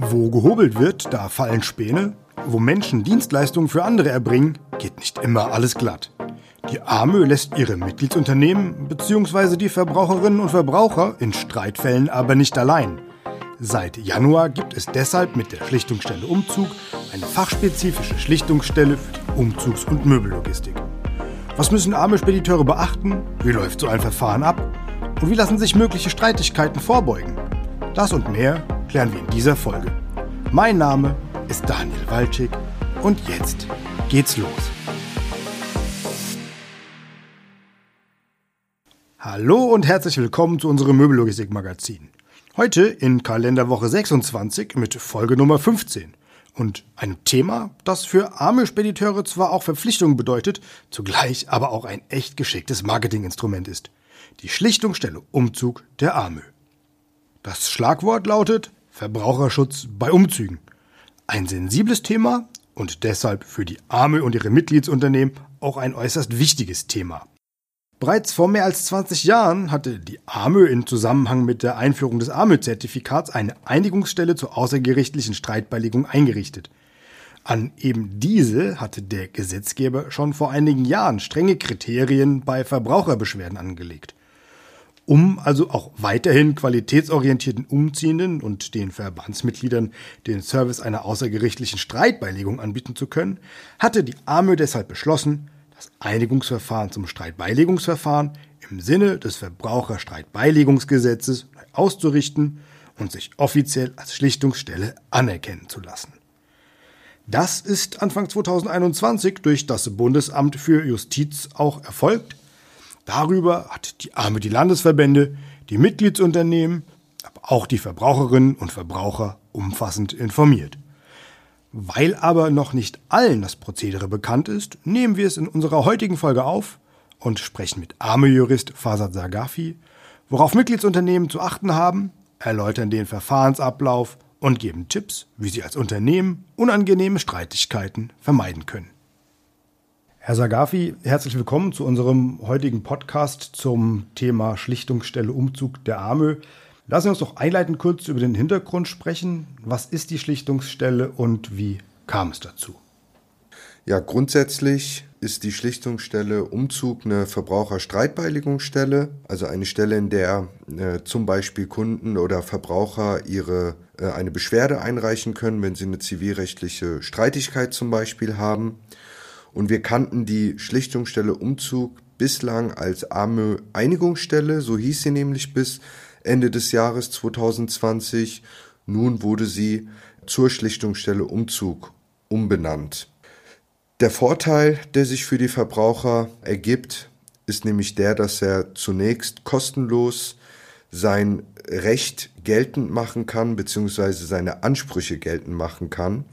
Wo gehobelt wird, da fallen Späne. Wo Menschen Dienstleistungen für andere erbringen, geht nicht immer alles glatt. Die AMÖ lässt ihre Mitgliedsunternehmen bzw. die Verbraucherinnen und Verbraucher in Streitfällen aber nicht allein. Seit Januar gibt es deshalb mit der Schlichtungsstelle Umzug eine fachspezifische Schlichtungsstelle für die Umzugs- und Möbellogistik. Was müssen arme Spediteure beachten? Wie läuft so ein Verfahren ab? Und wie lassen sich mögliche Streitigkeiten vorbeugen? Das und mehr klären wir in dieser Folge. Mein Name ist Daniel Walczyk und jetzt geht's los. Hallo und herzlich willkommen zu unserem Möbellogistik-Magazin. Heute in Kalenderwoche 26 mit Folge Nummer 15 und einem Thema, das für arme Spediteure zwar auch Verpflichtungen bedeutet, zugleich aber auch ein echt geschicktes Marketinginstrument ist. Die Schlichtungsstelle Umzug der Arme. Das Schlagwort lautet Verbraucherschutz bei Umzügen. Ein sensibles Thema und deshalb für die Arme und ihre Mitgliedsunternehmen auch ein äußerst wichtiges Thema. Bereits vor mehr als 20 Jahren hatte die AMÖ in Zusammenhang mit der Einführung des AMÖ-Zertifikats eine Einigungsstelle zur außergerichtlichen Streitbeilegung eingerichtet. An eben diese hatte der Gesetzgeber schon vor einigen Jahren strenge Kriterien bei Verbraucherbeschwerden angelegt. Um also auch weiterhin qualitätsorientierten Umziehenden und den Verbandsmitgliedern den Service einer außergerichtlichen Streitbeilegung anbieten zu können, hatte die AMÖ deshalb beschlossen, das Einigungsverfahren zum Streitbeilegungsverfahren im Sinne des Verbraucherstreitbeilegungsgesetzes neu auszurichten und sich offiziell als Schlichtungsstelle anerkennen zu lassen. Das ist Anfang 2021 durch das Bundesamt für Justiz auch erfolgt. Darüber hat die Arme die Landesverbände, die Mitgliedsunternehmen, aber auch die Verbraucherinnen und Verbraucher umfassend informiert. Weil aber noch nicht allen das Prozedere bekannt ist, nehmen wir es in unserer heutigen Folge auf und sprechen mit Arme-Jurist Fasad Sagafi, worauf Mitgliedsunternehmen zu achten haben, erläutern den Verfahrensablauf und geben Tipps, wie sie als Unternehmen unangenehme Streitigkeiten vermeiden können. Herr Sagafi, herzlich willkommen zu unserem heutigen Podcast zum Thema Schlichtungsstelle Umzug der Arme. Lassen Sie uns doch einleitend kurz über den Hintergrund sprechen. Was ist die Schlichtungsstelle und wie kam es dazu? Ja, grundsätzlich ist die Schlichtungsstelle Umzug eine Verbraucherstreitbeilegungsstelle, also eine Stelle, in der äh, zum Beispiel Kunden oder Verbraucher ihre äh, eine Beschwerde einreichen können, wenn sie eine zivilrechtliche Streitigkeit zum Beispiel haben. Und wir kannten die Schlichtungsstelle Umzug bislang als arme Einigungsstelle, so hieß sie nämlich bis Ende des Jahres 2020. Nun wurde sie zur Schlichtungsstelle Umzug umbenannt. Der Vorteil, der sich für die Verbraucher ergibt, ist nämlich der, dass er zunächst kostenlos sein Recht geltend machen kann, beziehungsweise seine Ansprüche geltend machen kann.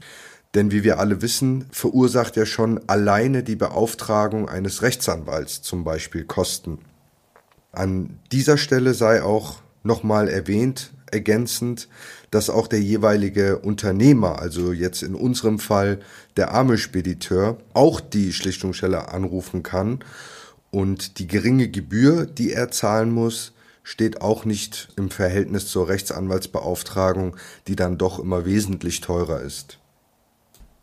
Denn wie wir alle wissen, verursacht ja schon alleine die Beauftragung eines Rechtsanwalts zum Beispiel Kosten. An dieser Stelle sei auch nochmal erwähnt, ergänzend, dass auch der jeweilige Unternehmer, also jetzt in unserem Fall der arme Spediteur, auch die Schlichtungsstelle anrufen kann und die geringe Gebühr, die er zahlen muss, steht auch nicht im Verhältnis zur Rechtsanwaltsbeauftragung, die dann doch immer wesentlich teurer ist.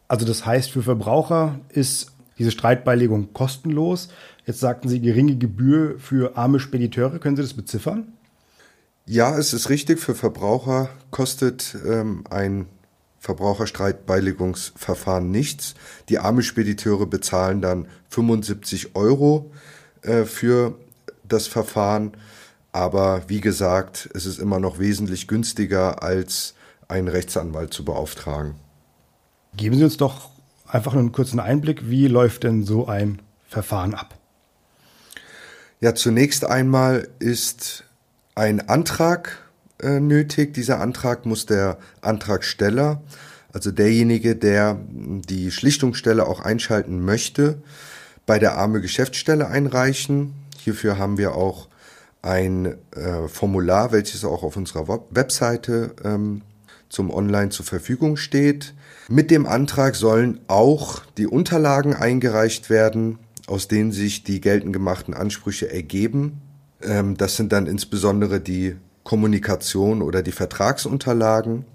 Also das heißt, für Verbraucher ist diese Streitbeilegung kostenlos. Jetzt sagten Sie geringe Gebühr für arme Spediteure. Können Sie das beziffern? Ja, es ist richtig. Für Verbraucher kostet ähm, ein Verbraucherstreitbeilegungsverfahren nichts. Die arme Spediteure bezahlen dann 75 Euro äh, für das Verfahren. Aber wie gesagt, es ist immer noch wesentlich günstiger, als einen Rechtsanwalt zu beauftragen. Geben Sie uns doch einfach einen kurzen Einblick, wie läuft denn so ein Verfahren ab? Ja, zunächst einmal ist ein Antrag äh, nötig. Dieser Antrag muss der Antragsteller, also derjenige, der die Schlichtungsstelle auch einschalten möchte, bei der arme Geschäftsstelle einreichen. Hierfür haben wir auch ein äh, Formular, welches auch auf unserer Webseite ähm, zum Online zur Verfügung steht. Mit dem Antrag sollen auch die Unterlagen eingereicht werden, aus denen sich die geltend gemachten Ansprüche ergeben. Ähm, das sind dann insbesondere die Kommunikation oder die Vertragsunterlagen.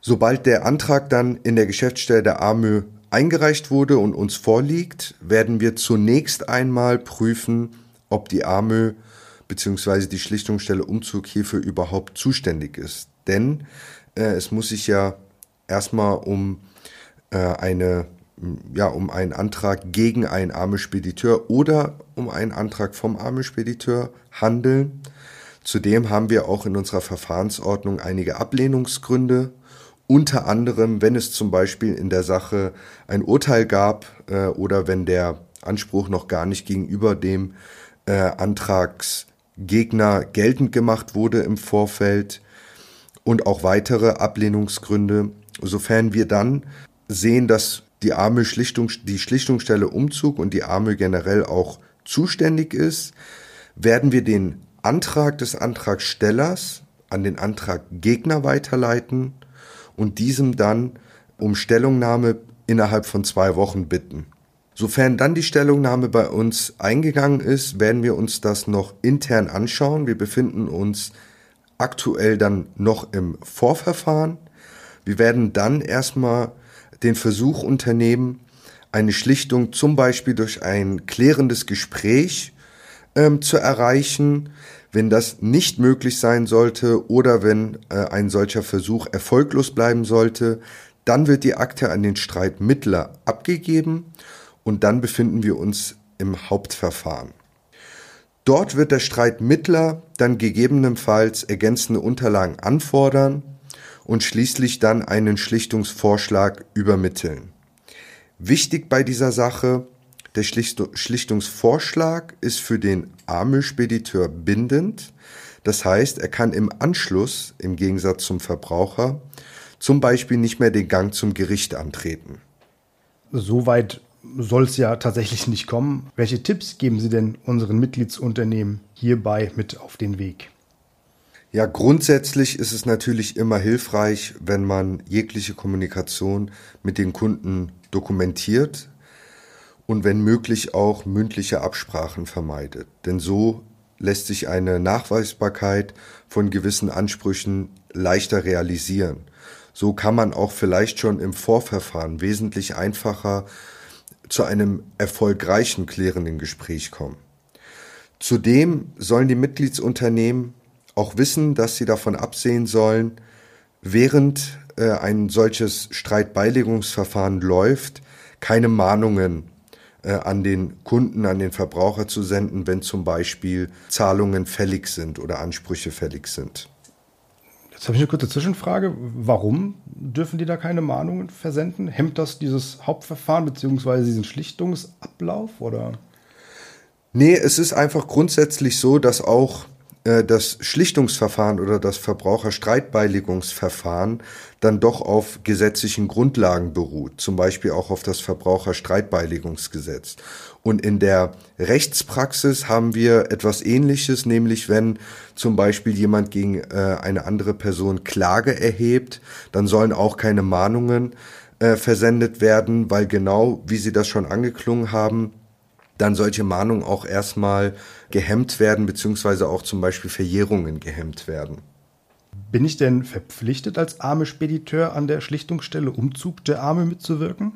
Sobald der Antrag dann in der Geschäftsstelle der AMÖ eingereicht wurde und uns vorliegt, werden wir zunächst einmal prüfen, ob die AMÖ bzw. die Schlichtungsstelle Umzug hierfür überhaupt zuständig ist. Denn äh, es muss sich ja erstmal um äh, eine ja, um einen Antrag gegen einen arme Spediteur oder um einen Antrag vom arme Spediteur handeln. Zudem haben wir auch in unserer Verfahrensordnung einige Ablehnungsgründe, unter anderem, wenn es zum Beispiel in der Sache ein Urteil gab äh, oder wenn der Anspruch noch gar nicht gegenüber dem äh, Antragsgegner geltend gemacht wurde im Vorfeld und auch weitere Ablehnungsgründe, sofern wir dann sehen, dass die arme Schlichtung, die Schlichtungsstelle Umzug und die arme generell auch zuständig ist, werden wir den Antrag des Antragstellers an den Antraggegner weiterleiten und diesem dann um Stellungnahme innerhalb von zwei Wochen bitten. Sofern dann die Stellungnahme bei uns eingegangen ist, werden wir uns das noch intern anschauen. Wir befinden uns aktuell dann noch im Vorverfahren. Wir werden dann erstmal den Versuch unternehmen, eine Schlichtung zum Beispiel durch ein klärendes Gespräch ähm, zu erreichen. Wenn das nicht möglich sein sollte oder wenn äh, ein solcher Versuch erfolglos bleiben sollte, dann wird die Akte an den Streitmittler abgegeben und dann befinden wir uns im Hauptverfahren. Dort wird der Streitmittler dann gegebenenfalls ergänzende Unterlagen anfordern und schließlich dann einen Schlichtungsvorschlag übermitteln. Wichtig bei dieser Sache, der Schlichtungsvorschlag ist für den AMÖ-Spediteur bindend. Das heißt, er kann im Anschluss, im Gegensatz zum Verbraucher, zum Beispiel nicht mehr den Gang zum Gericht antreten. Soweit soll es ja tatsächlich nicht kommen. Welche Tipps geben Sie denn unseren Mitgliedsunternehmen hierbei mit auf den Weg? Ja, grundsätzlich ist es natürlich immer hilfreich, wenn man jegliche Kommunikation mit den Kunden dokumentiert und wenn möglich auch mündliche Absprachen vermeidet. Denn so lässt sich eine Nachweisbarkeit von gewissen Ansprüchen leichter realisieren. So kann man auch vielleicht schon im Vorverfahren wesentlich einfacher zu einem erfolgreichen klärenden Gespräch kommen. Zudem sollen die Mitgliedsunternehmen auch wissen, dass sie davon absehen sollen, während äh, ein solches Streitbeilegungsverfahren läuft, keine Mahnungen äh, an den Kunden, an den Verbraucher zu senden, wenn zum Beispiel Zahlungen fällig sind oder Ansprüche fällig sind. Jetzt habe ich eine kurze Zwischenfrage. Warum dürfen die da keine Mahnungen versenden? Hemmt das dieses Hauptverfahren bzw. diesen Schlichtungsablauf oder? Nee, es ist einfach grundsätzlich so, dass auch das Schlichtungsverfahren oder das Verbraucherstreitbeilegungsverfahren dann doch auf gesetzlichen Grundlagen beruht, zum Beispiel auch auf das Verbraucherstreitbeilegungsgesetz. Und in der Rechtspraxis haben wir etwas Ähnliches, nämlich wenn zum Beispiel jemand gegen äh, eine andere Person Klage erhebt, dann sollen auch keine Mahnungen äh, versendet werden, weil genau, wie Sie das schon angeklungen haben, dann solche Mahnungen auch erstmal gehemmt werden, beziehungsweise auch zum Beispiel Verjährungen gehemmt werden. Bin ich denn verpflichtet, als arme Spediteur an der Schlichtungsstelle Umzug der Arme mitzuwirken?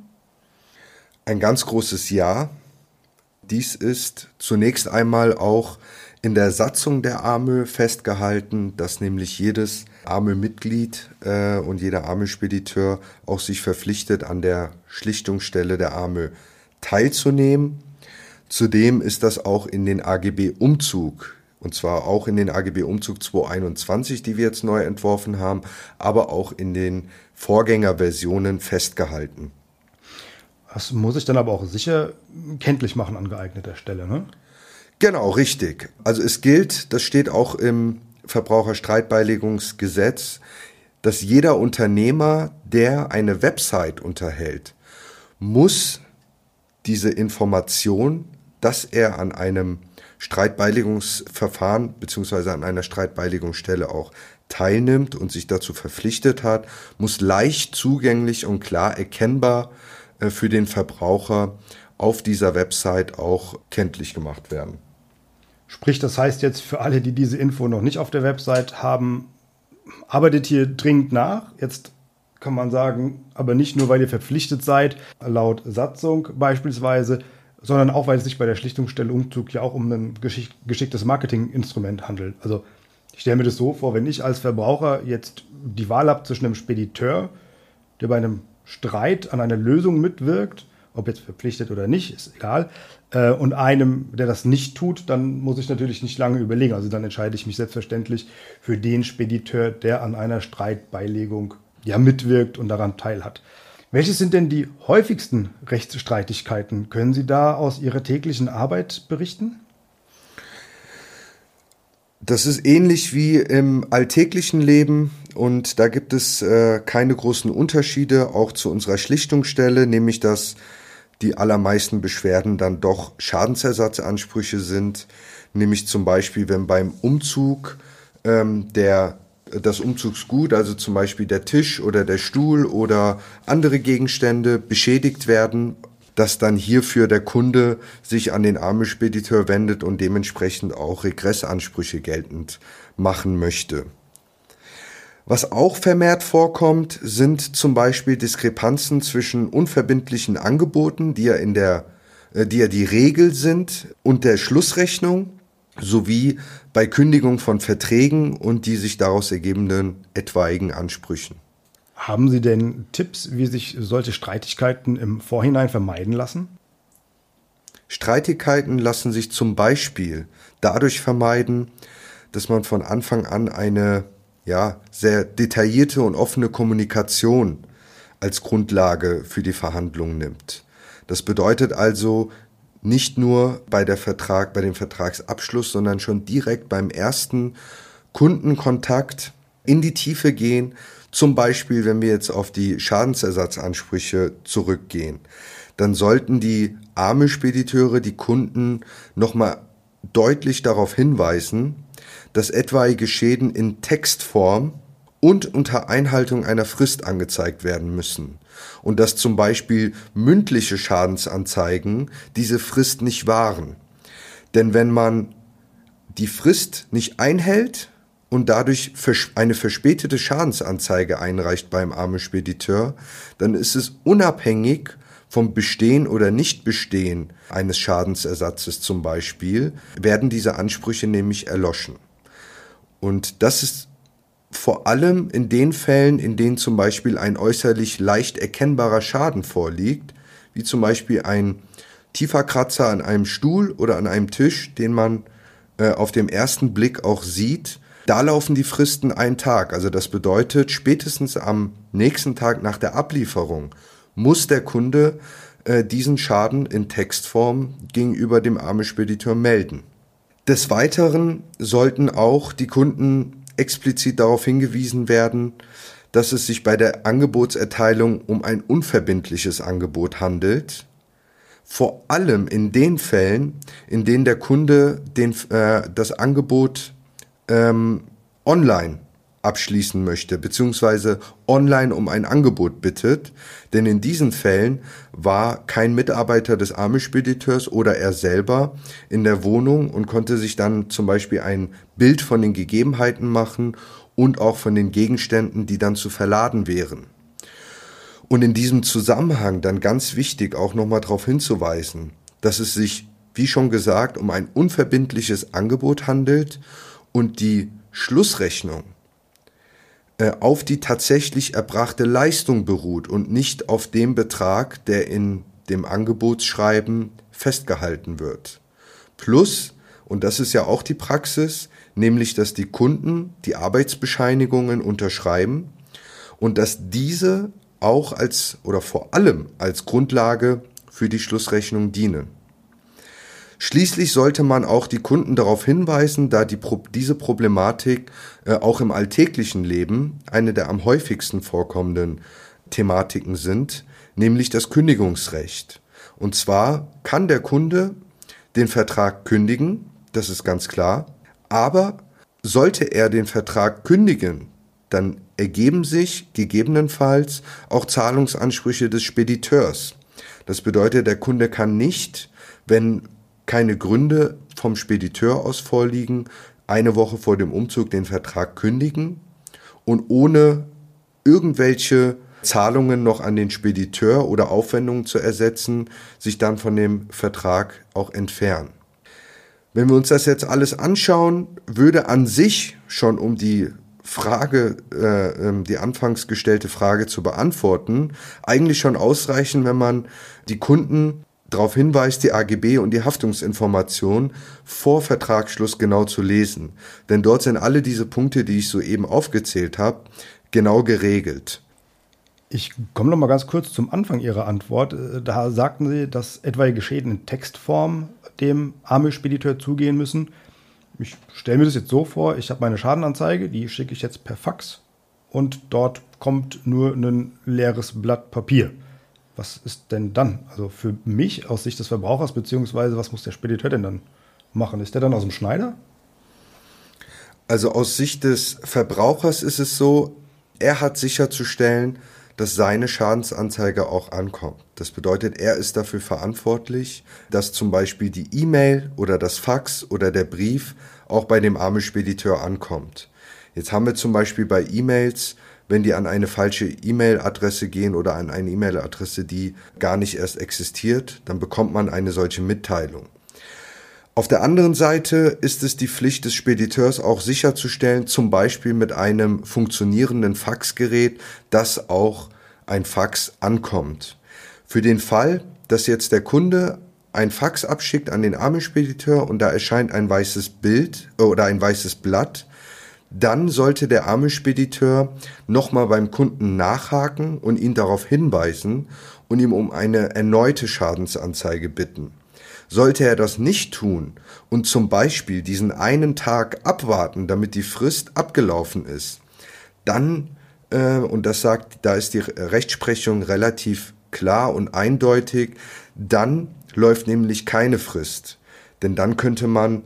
Ein ganz großes Ja. Dies ist zunächst einmal auch in der Satzung der Arme festgehalten, dass nämlich jedes arme Mitglied äh, und jeder arme Spediteur auch sich verpflichtet, an der Schlichtungsstelle der Arme teilzunehmen. Zudem ist das auch in den AGB Umzug und zwar auch in den AGB Umzug 221, die wir jetzt neu entworfen haben, aber auch in den Vorgängerversionen festgehalten. Das muss ich dann aber auch sicher kenntlich machen an geeigneter Stelle, ne? Genau, richtig. Also es gilt, das steht auch im Verbraucherstreitbeilegungsgesetz, dass jeder Unternehmer, der eine Website unterhält, muss diese Information dass er an einem Streitbeilegungsverfahren beziehungsweise an einer Streitbeilegungsstelle auch teilnimmt und sich dazu verpflichtet hat, muss leicht zugänglich und klar erkennbar äh, für den Verbraucher auf dieser Website auch kenntlich gemacht werden. Sprich, das heißt jetzt für alle, die diese Info noch nicht auf der Website haben, arbeitet hier dringend nach. Jetzt kann man sagen, aber nicht nur, weil ihr verpflichtet seid, laut Satzung beispielsweise, sondern auch, weil es sich bei der Schlichtungsstelle Umzug ja auch um ein geschicktes Marketinginstrument handelt. Also ich stelle mir das so vor, wenn ich als Verbraucher jetzt die Wahl habe zwischen einem Spediteur, der bei einem Streit an einer Lösung mitwirkt, ob jetzt verpflichtet oder nicht, ist egal, äh, und einem, der das nicht tut, dann muss ich natürlich nicht lange überlegen. Also dann entscheide ich mich selbstverständlich für den Spediteur, der an einer Streitbeilegung ja mitwirkt und daran teilhat. Welches sind denn die häufigsten Rechtsstreitigkeiten? Können Sie da aus Ihrer täglichen Arbeit berichten? Das ist ähnlich wie im alltäglichen Leben und da gibt es äh, keine großen Unterschiede, auch zu unserer Schlichtungsstelle, nämlich dass die allermeisten Beschwerden dann doch Schadensersatzansprüche sind, nämlich zum Beispiel, wenn beim Umzug ähm, der das Umzugsgut, also zum Beispiel der Tisch oder der Stuhl oder andere Gegenstände beschädigt werden, dass dann hierfür der Kunde sich an den Armespediteur wendet und dementsprechend auch Regressansprüche geltend machen möchte. Was auch vermehrt vorkommt, sind zum Beispiel Diskrepanzen zwischen unverbindlichen Angeboten, die ja in der, äh, die ja die Regel sind, und der Schlussrechnung sowie bei Kündigung von Verträgen und die sich daraus ergebenden etwaigen Ansprüchen. Haben Sie denn Tipps, wie sich solche Streitigkeiten im Vorhinein vermeiden lassen? Streitigkeiten lassen sich zum Beispiel dadurch vermeiden, dass man von Anfang an eine ja, sehr detaillierte und offene Kommunikation als Grundlage für die Verhandlungen nimmt. Das bedeutet also, nicht nur bei der Vertrag, bei dem Vertragsabschluss, sondern schon direkt beim ersten Kundenkontakt in die Tiefe gehen. Zum Beispiel, wenn wir jetzt auf die Schadensersatzansprüche zurückgehen, dann sollten die arme Spediteure die Kunden nochmal deutlich darauf hinweisen, dass etwaige Schäden in Textform und unter Einhaltung einer Frist angezeigt werden müssen und dass zum Beispiel mündliche Schadensanzeigen diese Frist nicht wahren. Denn wenn man die Frist nicht einhält und dadurch eine verspätete Schadensanzeige einreicht beim armen Spediteur, dann ist es unabhängig vom Bestehen oder Nichtbestehen eines Schadensersatzes zum Beispiel, werden diese Ansprüche nämlich erloschen. Und das ist vor allem in den Fällen, in denen zum Beispiel ein äußerlich leicht erkennbarer Schaden vorliegt, wie zum Beispiel ein tiefer Kratzer an einem Stuhl oder an einem Tisch, den man äh, auf dem ersten Blick auch sieht, da laufen die Fristen einen Tag. Also das bedeutet, spätestens am nächsten Tag nach der Ablieferung muss der Kunde äh, diesen Schaden in Textform gegenüber dem Armespediteur melden. Des Weiteren sollten auch die Kunden explizit darauf hingewiesen werden, dass es sich bei der Angebotserteilung um ein unverbindliches Angebot handelt, vor allem in den Fällen, in denen der Kunde den, äh, das Angebot ähm, online abschließen möchte, beziehungsweise online um ein Angebot bittet. Denn in diesen Fällen war kein Mitarbeiter des Armespediteurs oder er selber in der Wohnung und konnte sich dann zum Beispiel ein Bild von den Gegebenheiten machen und auch von den Gegenständen, die dann zu verladen wären. Und in diesem Zusammenhang dann ganz wichtig auch nochmal darauf hinzuweisen, dass es sich, wie schon gesagt, um ein unverbindliches Angebot handelt und die Schlussrechnung auf die tatsächlich erbrachte Leistung beruht und nicht auf dem Betrag, der in dem Angebotsschreiben festgehalten wird. Plus, und das ist ja auch die Praxis, nämlich dass die Kunden die Arbeitsbescheinigungen unterschreiben und dass diese auch als oder vor allem als Grundlage für die Schlussrechnung dienen. Schließlich sollte man auch die Kunden darauf hinweisen, da die, diese Problematik äh, auch im alltäglichen Leben eine der am häufigsten vorkommenden Thematiken sind, nämlich das Kündigungsrecht. Und zwar kann der Kunde den Vertrag kündigen, das ist ganz klar, aber sollte er den Vertrag kündigen, dann ergeben sich gegebenenfalls auch Zahlungsansprüche des Spediteurs. Das bedeutet, der Kunde kann nicht, wenn keine Gründe vom Spediteur aus vorliegen, eine Woche vor dem Umzug den Vertrag kündigen und ohne irgendwelche Zahlungen noch an den Spediteur oder Aufwendungen zu ersetzen, sich dann von dem Vertrag auch entfernen. Wenn wir uns das jetzt alles anschauen, würde an sich schon um die Frage, äh, ähm, die anfangs gestellte Frage zu beantworten, eigentlich schon ausreichen, wenn man die Kunden darauf hinweist, die AGB und die Haftungsinformation vor Vertragsschluss genau zu lesen. Denn dort sind alle diese Punkte, die ich soeben aufgezählt habe, genau geregelt. Ich komme noch mal ganz kurz zum Anfang Ihrer Antwort. Äh, da sagten Sie, dass etwaige Schäden in Textform dem Arme-Spediteur zugehen müssen. Ich stelle mir das jetzt so vor, ich habe meine Schadenanzeige, die schicke ich jetzt per Fax und dort kommt nur ein leeres Blatt Papier. Was ist denn dann? Also für mich aus Sicht des Verbrauchers, beziehungsweise was muss der Spediteur denn dann machen? Ist der dann aus dem Schneider? Also aus Sicht des Verbrauchers ist es so, er hat sicherzustellen, dass seine Schadensanzeige auch ankommt. Das bedeutet, er ist dafür verantwortlich, dass zum Beispiel die E-Mail oder das Fax oder der Brief auch bei dem armen Spediteur ankommt. Jetzt haben wir zum Beispiel bei E-Mails, wenn die an eine falsche E-Mail-Adresse gehen oder an eine E-Mail-Adresse, die gar nicht erst existiert, dann bekommt man eine solche Mitteilung. Auf der anderen Seite ist es die Pflicht des Spediteurs auch sicherzustellen, zum Beispiel mit einem funktionierenden Faxgerät, dass auch ein Fax ankommt. Für den Fall, dass jetzt der Kunde ein Fax abschickt an den Armenspediteur und da erscheint ein weißes Bild äh, oder ein weißes Blatt, dann sollte der Armenspediteur nochmal beim Kunden nachhaken und ihn darauf hinweisen und ihm um eine erneute Schadensanzeige bitten. Sollte er das nicht tun und zum Beispiel diesen einen Tag abwarten, damit die Frist abgelaufen ist, dann, äh, und das sagt, da ist die Rechtsprechung relativ klar und eindeutig, dann läuft nämlich keine Frist. Denn dann könnte man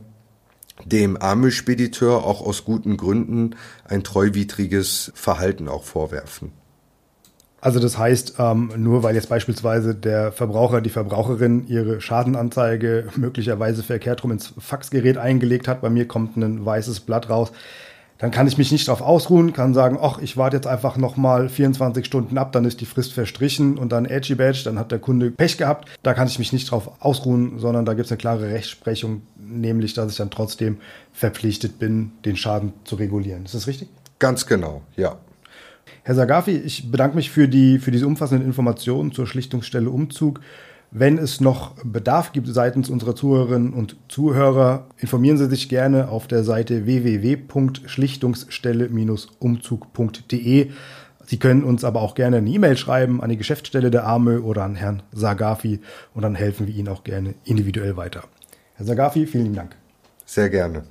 dem Armespediteur auch aus guten Gründen ein treuwidriges Verhalten auch vorwerfen. Also das heißt, ähm, nur weil jetzt beispielsweise der Verbraucher, die Verbraucherin ihre Schadenanzeige möglicherweise verkehrt rum ins Faxgerät eingelegt hat, bei mir kommt ein weißes Blatt raus, dann kann ich mich nicht darauf ausruhen, kann sagen, ach, ich warte jetzt einfach nochmal 24 Stunden ab, dann ist die Frist verstrichen und dann Edgy Badge, dann hat der Kunde Pech gehabt. Da kann ich mich nicht darauf ausruhen, sondern da gibt es eine klare Rechtsprechung, nämlich, dass ich dann trotzdem verpflichtet bin, den Schaden zu regulieren. Ist das richtig? Ganz genau, ja. Herr Sagafi, ich bedanke mich für, die, für diese umfassenden Informationen zur Schlichtungsstelle Umzug. Wenn es noch Bedarf gibt seitens unserer Zuhörerinnen und Zuhörer, informieren Sie sich gerne auf der Seite www.schlichtungsstelle-umzug.de. Sie können uns aber auch gerne eine E-Mail schreiben an die Geschäftsstelle der AME oder an Herrn Sagafi und dann helfen wir Ihnen auch gerne individuell weiter. Herr Sagafi, vielen Dank. Sehr gerne.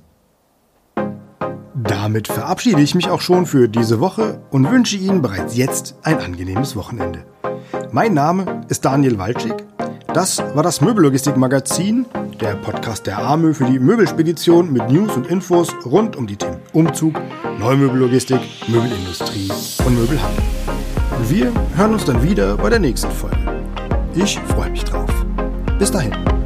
Damit verabschiede ich mich auch schon für diese Woche und wünsche Ihnen bereits jetzt ein angenehmes Wochenende. Mein Name ist Daniel Walczyk. Das war das Möbellogistik-Magazin, der Podcast der AMÖ für die Möbelspedition mit News und Infos rund um die Themen Umzug, Neumöbellogistik, Möbelindustrie und Möbelhandel. Und wir hören uns dann wieder bei der nächsten Folge. Ich freue mich drauf. Bis dahin.